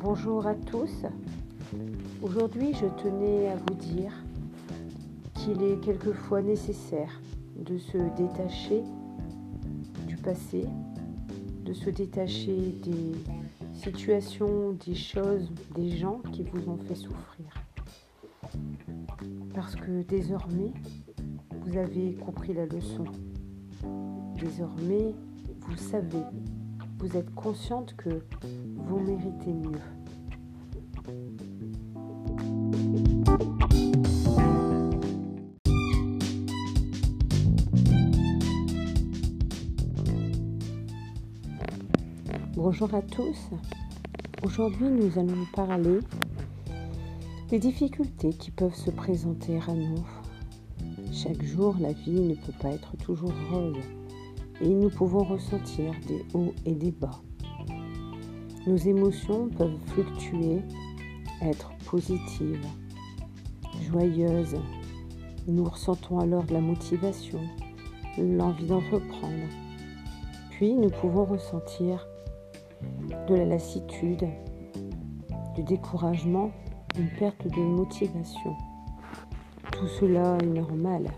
Bonjour à tous. Aujourd'hui, je tenais à vous dire qu'il est quelquefois nécessaire de se détacher du passé, de se détacher des situations, des choses, des gens qui vous ont fait souffrir. Parce que désormais, vous avez compris la leçon. Désormais, vous savez, vous êtes consciente que vous méritez mieux. Bonjour à tous. Aujourd'hui, nous allons parler des difficultés qui peuvent se présenter à nous. Chaque jour, la vie ne peut pas être toujours rose et nous pouvons ressentir des hauts et des bas. Nos émotions peuvent fluctuer, être positives, joyeuses. Nous ressentons alors de la motivation, l'envie d'entreprendre. Puis nous pouvons ressentir de la lassitude, du découragement, une perte de motivation. Tout cela est normal.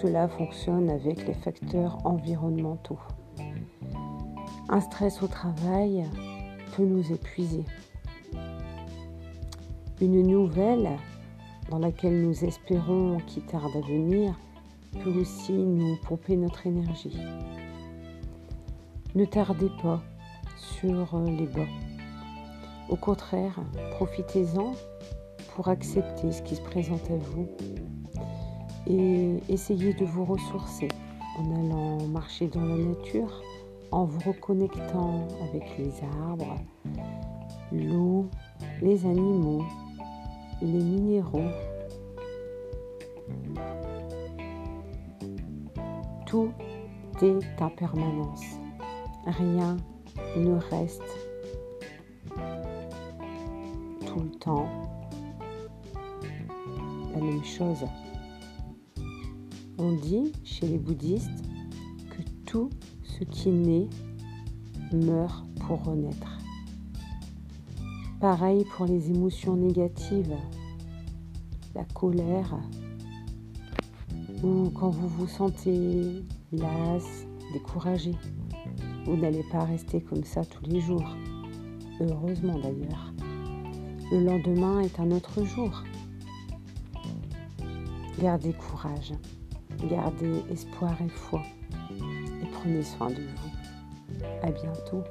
Cela fonctionne avec les facteurs environnementaux. Un stress au travail peut nous épuiser. Une nouvelle dans laquelle nous espérons qui tarde à venir peut aussi nous pomper notre énergie. Ne tardez pas sur les bas. Au contraire, profitez-en pour accepter ce qui se présente à vous et essayez de vous ressourcer en allant marcher dans la nature, en vous reconnectant avec les arbres, l'eau, les animaux, les minéraux. Tout est en permanence. Rien ne reste tout le temps la même chose. On dit chez les bouddhistes que tout ce qui naît meurt pour renaître. Pareil pour les émotions négatives, la colère, ou quand vous vous sentez las, découragé. Vous n'allez pas rester comme ça tous les jours. Heureusement d'ailleurs. Le lendemain est un autre jour. Gardez courage, gardez espoir et foi et prenez soin de vous. À bientôt.